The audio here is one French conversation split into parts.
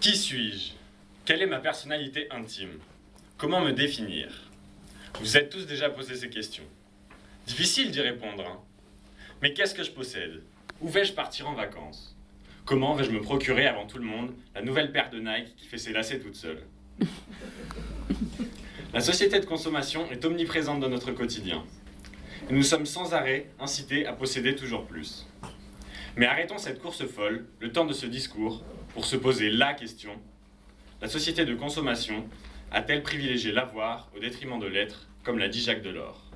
Qui suis-je? Quelle est ma personnalité intime? Comment me définir? Vous êtes tous déjà posé ces questions. Difficile d'y répondre, hein. Mais qu'est-ce que je possède? Où vais-je partir en vacances? Comment vais-je me procurer avant tout le monde la nouvelle paire de Nike qui fait ses lacets toute seule? La société de consommation est omniprésente dans notre quotidien. Et nous sommes sans arrêt incités à posséder toujours plus. Mais arrêtons cette course folle, le temps de ce discours, pour se poser la question. La société de consommation a-t-elle privilégié l'avoir au détriment de l'être, comme l'a dit Jacques Delors?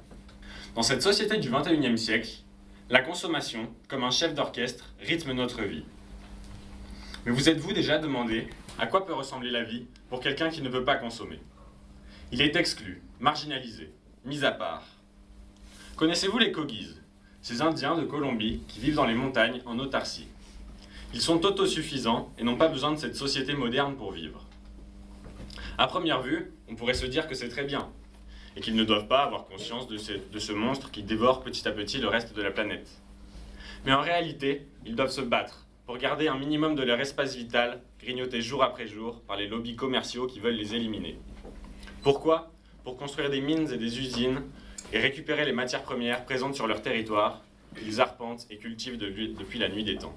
Dans cette société du XXIe siècle, la consommation, comme un chef d'orchestre, rythme notre vie. Mais vous êtes-vous déjà demandé à quoi peut ressembler la vie pour quelqu'un qui ne veut pas consommer? Il est exclu, marginalisé, mis à part. Connaissez-vous les Kogis Ces Indiens de Colombie qui vivent dans les montagnes en autarcie? Ils sont autosuffisants et n'ont pas besoin de cette société moderne pour vivre. À première vue, on pourrait se dire que c'est très bien, et qu'ils ne doivent pas avoir conscience de ce, de ce monstre qui dévore petit à petit le reste de la planète. Mais en réalité, ils doivent se battre pour garder un minimum de leur espace vital, grignoté jour après jour par les lobbies commerciaux qui veulent les éliminer. Pourquoi? Pour construire des mines et des usines et récupérer les matières premières présentes sur leur territoire, qu'ils arpentent et cultivent depuis la nuit des temps.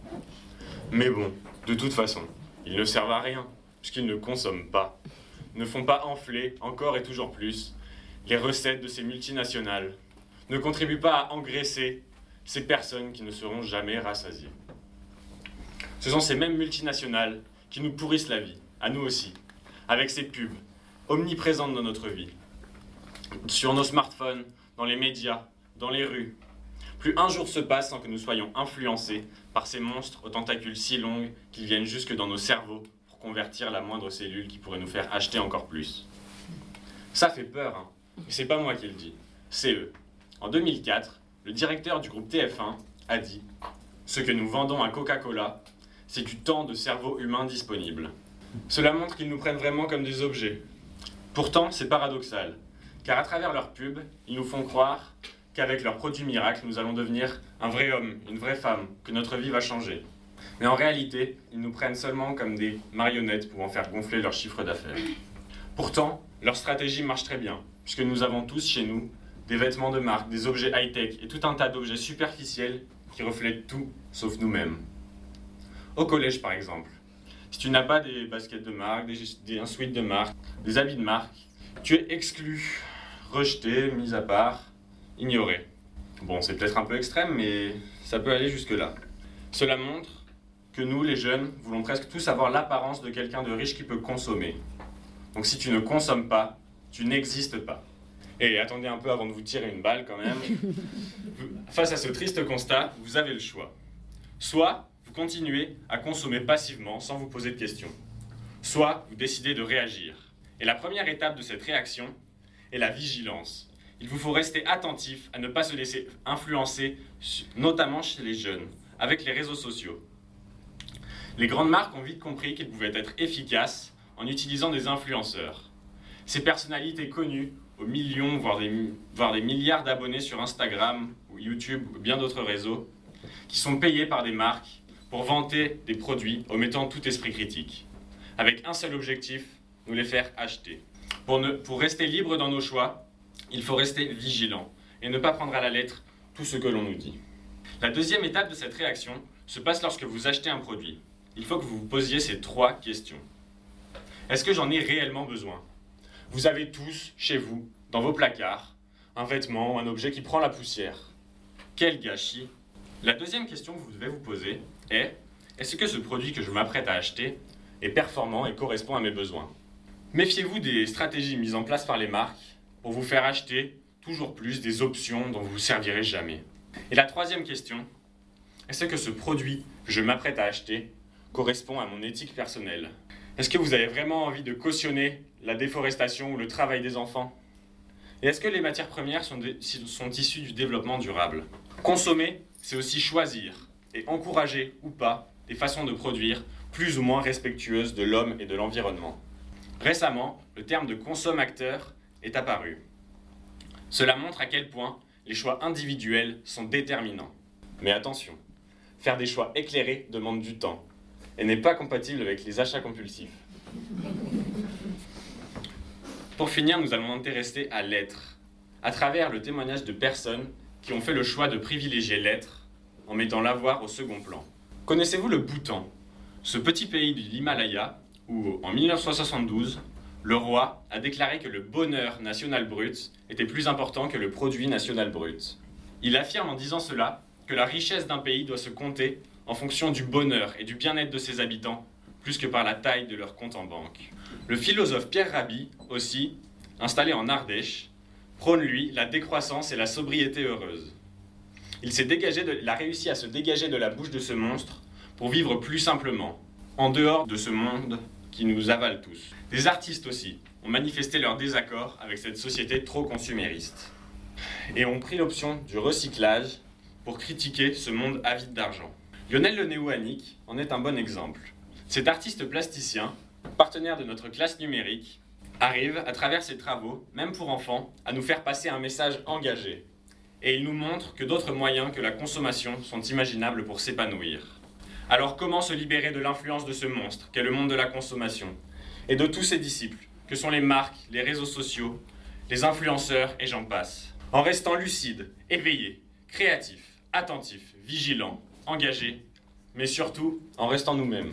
Mais bon, de toute façon, ils ne servent à rien, puisqu'ils ne consomment pas, ne font pas enfler, encore et toujours plus, les recettes de ces multinationales, ne contribuent pas à engraisser ces personnes qui ne seront jamais rassasiées. Ce sont ces mêmes multinationales qui nous pourrissent la vie, à nous aussi, avec ces pubs, omniprésentes dans notre vie, sur nos smartphones, dans les médias, dans les rues. Plus un jour se passe sans que nous soyons influencés par ces monstres aux tentacules si longues qu'ils viennent jusque dans nos cerveaux pour convertir la moindre cellule qui pourrait nous faire acheter encore plus. Ça fait peur, hein. C'est pas moi qui le dis, c'est eux. En 2004, le directeur du groupe TF1 a dit Ce que nous vendons à Coca-Cola, c'est du temps de cerveau humain disponible. Cela montre qu'ils nous prennent vraiment comme des objets. Pourtant, c'est paradoxal, car à travers leurs pubs, ils nous font croire qu'avec leurs produits miracles, nous allons devenir un vrai homme, une vraie femme, que notre vie va changer. Mais en réalité, ils nous prennent seulement comme des marionnettes pouvant faire gonfler leur chiffre d'affaires. Pourtant, leur stratégie marche très bien, puisque nous avons tous chez nous des vêtements de marque, des objets high-tech et tout un tas d'objets superficiels qui reflètent tout sauf nous-mêmes. Au collège, par exemple, si tu n'as pas des baskets de marque, des, des un sweat de marque, des habits de marque, tu es exclu, rejeté, mis à part, ignoré. Bon, c'est peut-être un peu extrême, mais ça peut aller jusque-là. Cela montre que nous, les jeunes, voulons presque tous avoir l'apparence de quelqu'un de riche qui peut consommer. Donc si tu ne consommes pas, tu n'existes pas. Et attendez un peu avant de vous tirer une balle quand même. Face à ce triste constat, vous avez le choix. Soit vous continuez à consommer passivement sans vous poser de questions. Soit vous décidez de réagir. Et la première étape de cette réaction est la vigilance. Il vous faut rester attentif à ne pas se laisser influencer, notamment chez les jeunes, avec les réseaux sociaux. Les grandes marques ont vite compris qu'ils pouvaient être efficaces en utilisant des influenceurs. Ces personnalités connues, aux millions, voire des, milliards d'abonnés sur Instagram ou YouTube ou bien d'autres réseaux, qui sont payés par des marques pour vanter des produits omettant tout esprit critique, avec un seul objectif, nous les faire acheter. Pour, ne, pour rester libre dans nos choix, il faut rester vigilant et ne pas prendre à la lettre tout ce que l'on nous dit. La deuxième étape de cette réaction se passe lorsque vous achetez un produit. Il faut que vous vous posiez ces trois questions. Est-ce que j'en ai réellement besoin? Vous avez tous, chez vous, dans vos placards, un vêtement ou un objet qui prend la poussière. Quel gâchis La deuxième question que vous devez vous poser est est-ce que ce produit que je m'apprête à acheter est performant et correspond à mes besoins? Méfiez-vous des stratégies mises en place par les marques pour vous faire acheter toujours plus des options dont vous ne servirez jamais. Et la troisième question, est-ce que ce produit que je m'apprête à acheter correspond à mon éthique personnelle? Est-ce que vous avez vraiment envie de cautionner la déforestation ou le travail des enfants? Et est-ce que les matières premières sont, sont issues du développement durable? Consommer, c'est aussi choisir et encourager ou pas des façons de produire plus ou moins respectueuses de l'homme et de l'environnement. Récemment, le terme de consommateur est apparu. Cela montre à quel point les choix individuels sont déterminants. Mais attention, faire des choix éclairés demande du temps. et n'est pas compatible avec les achats compulsifs. Pour finir, nous allons intéresser à l'être, à travers le témoignage de personnes qui ont fait le choix de privilégier l'être en mettant l'avoir au second plan. Connaissez-vous le Bhoutan, ce petit pays de l'Himalaya où, en 1972, le roi a déclaré que le bonheur national brut était plus important que le produit national brut. Il affirme en disant cela que la richesse d'un pays doit se compter en fonction du bonheur et du bien-être de ses habitants, plus que par la taille de leur compte en banque. Le philosophe Pierre Rabhi, aussi, installé en Ardèche, prône lui la décroissance et la sobriété heureuse. Il, dégagé de, il a réussi à se dégager de la bouche de ce monstre pour vivre plus simplement, en dehors de ce monde qui nous avale tous. Des artistes aussi ont manifesté leur désaccord avec cette société trop consumériste et ont pris l'option du recyclage pour critiquer ce monde avide d'argent. Lionel Lenéouanic en est un bon exemple. Cet artiste plasticien partenaire de notre classe numérique, arrive, à travers ses travaux, même pour enfants, à nous faire passer un message engagé. Et il nous montre que d'autres moyens que la consommation sont imaginables pour s'épanouir. Alors comment se libérer de l'influence de ce monstre qu'est le monde de la consommation et de tous ses disciples, que sont les marques, les réseaux sociaux, les influenceurs et j'en passe En restant lucide, éveillé, créatif, attentif, vigilant, engagé, mais surtout en restant nous-mêmes.